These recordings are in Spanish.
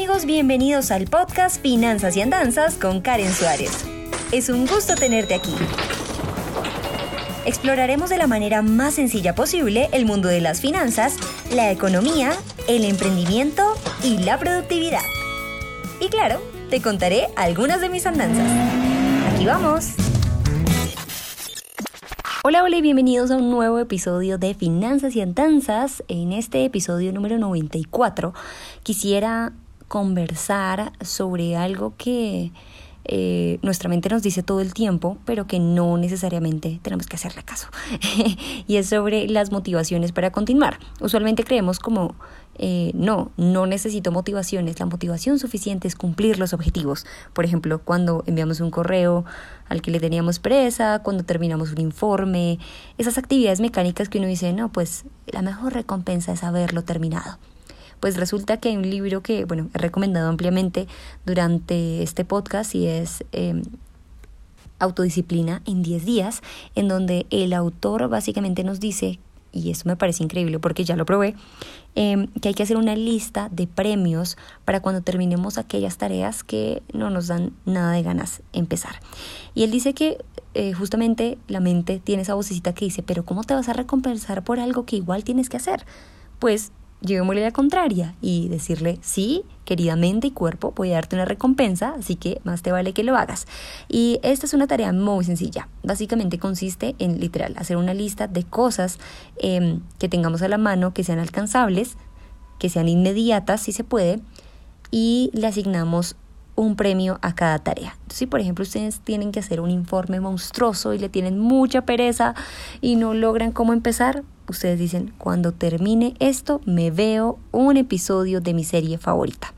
amigos, bienvenidos al podcast Finanzas y Andanzas con Karen Suárez. Es un gusto tenerte aquí. Exploraremos de la manera más sencilla posible el mundo de las finanzas, la economía, el emprendimiento y la productividad. Y claro, te contaré algunas de mis andanzas. Aquí vamos. Hola, hola y bienvenidos a un nuevo episodio de Finanzas y Andanzas. En este episodio número 94 quisiera conversar sobre algo que eh, nuestra mente nos dice todo el tiempo, pero que no necesariamente tenemos que hacerle caso. y es sobre las motivaciones para continuar. Usualmente creemos como, eh, no, no necesito motivaciones. La motivación suficiente es cumplir los objetivos. Por ejemplo, cuando enviamos un correo al que le teníamos presa, cuando terminamos un informe, esas actividades mecánicas que uno dice, no, pues la mejor recompensa es haberlo terminado. Pues resulta que hay un libro que, bueno, he recomendado ampliamente durante este podcast y es em, Autodisciplina en 10 días, en donde el autor básicamente nos dice, y eso me parece increíble porque ya lo probé, em, que hay que hacer una lista de premios para cuando terminemos aquellas tareas que no nos dan nada de ganas empezar. Y él dice que eh, justamente la mente tiene esa vocecita que dice, pero ¿cómo te vas a recompensar por algo que igual tienes que hacer? Pues llevémosle la contraria y decirle, sí, querida mente y cuerpo, voy a darte una recompensa, así que más te vale que lo hagas. Y esta es una tarea muy sencilla. Básicamente consiste en literal hacer una lista de cosas em, que tengamos a la mano, que sean alcanzables, que sean inmediatas si se puede, y le asignamos un premio a cada tarea. Si por ejemplo ustedes tienen que hacer un informe monstruoso y le tienen mucha pereza y no logran cómo empezar, ustedes dicen, cuando termine esto, me veo un episodio de mi serie favorita.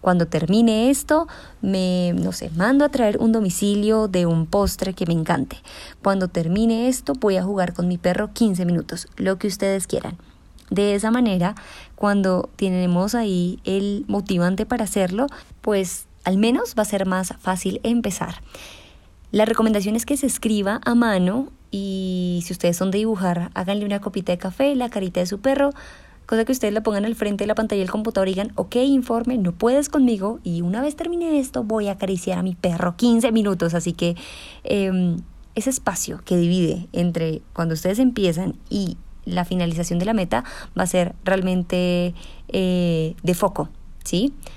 Cuando termine esto, me, no sé, mando a traer un domicilio de un postre que me encante. Cuando termine esto, voy a jugar con mi perro 15 minutos, lo que ustedes quieran. De esa manera, cuando tenemos ahí el motivante para hacerlo, pues al menos va a ser más fácil empezar. La recomendación es que se escriba a mano y si ustedes son de dibujar, háganle una copita de café, la carita de su perro, cosa que ustedes la pongan al frente de la pantalla del computador y digan, ok, informe, no puedes conmigo y una vez termine esto voy a acariciar a mi perro 15 minutos, así que em, ese espacio que divide entre cuando ustedes empiezan y la finalización de la meta va a ser realmente eh, de foco.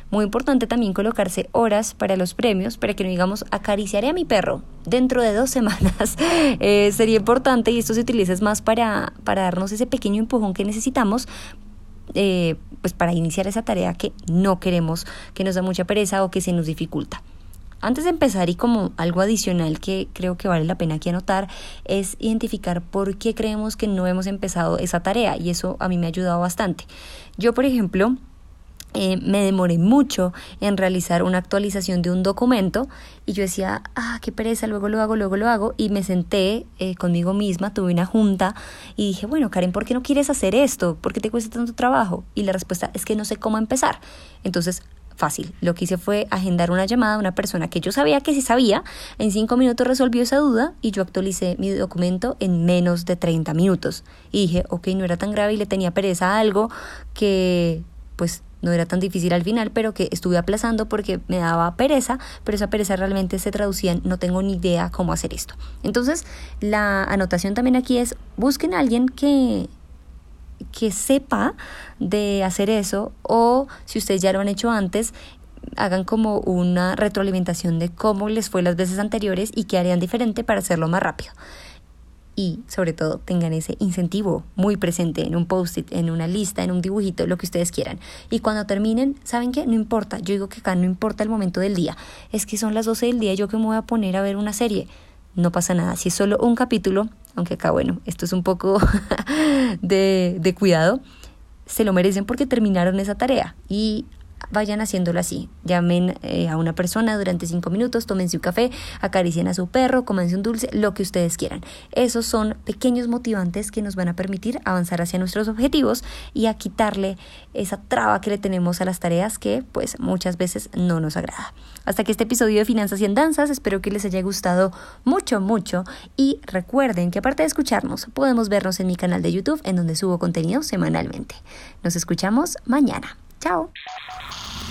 Muy importante también colocarse horas para los premios, para que no digamos acariciaré a mi perro dentro de dos semanas. Eh, sería importante y esto se utiliza más para, para darnos ese pequeño empujón que necesitamos eh, pues para iniciar esa tarea que no queremos, que nos da mucha pereza o que se nos dificulta. Antes de empezar y como algo adicional que creo que vale la pena aquí anotar es identificar por qué creemos que no hemos empezado esa tarea y eso a mí me ha ayudado bastante. Yo, por ejemplo, eh, me demoré mucho en realizar una actualización de un documento y yo decía, ah, qué pereza, luego lo hago, luego lo hago y me senté eh, conmigo misma, tuve una junta y dije, bueno, Karen, ¿por qué no quieres hacer esto? ¿Por qué te cuesta tanto trabajo? Y la respuesta es que no sé cómo empezar. Entonces, fácil, lo que hice fue agendar una llamada a una persona que yo sabía que sí sabía, en cinco minutos resolvió esa duda y yo actualicé mi documento en menos de 30 minutos. Y dije, ok, no era tan grave y le tenía pereza a algo que pues no era tan difícil al final, pero que estuve aplazando porque me daba pereza, pero esa pereza realmente se traducía en no tengo ni idea cómo hacer esto. Entonces, la anotación también aquí es busquen a alguien que que sepa de hacer eso o si ustedes ya lo han hecho antes, hagan como una retroalimentación de cómo les fue las veces anteriores y qué harían diferente para hacerlo más rápido y sobre todo tengan ese incentivo muy presente en un post-it, en una lista, en un dibujito, lo que ustedes quieran. Y cuando terminen, ¿saben qué? No importa, yo digo que acá no importa el momento del día, es que son las 12 del día, yo que me voy a poner a ver una serie, no pasa nada, si es solo un capítulo, aunque acá bueno, esto es un poco de, de cuidado, se lo merecen porque terminaron esa tarea. Y vayan haciéndolo así. Llamen eh, a una persona durante cinco minutos, tómense un café, acaricien a su perro, cómanse un dulce, lo que ustedes quieran. Esos son pequeños motivantes que nos van a permitir avanzar hacia nuestros objetivos y a quitarle esa traba que le tenemos a las tareas que pues muchas veces no nos agrada. Hasta que este episodio de Finanzas y Danzas, espero que les haya gustado mucho, mucho y recuerden que aparte de escucharnos, podemos vernos en mi canal de YouTube en donde subo contenido semanalmente. Nos escuchamos mañana. Chao.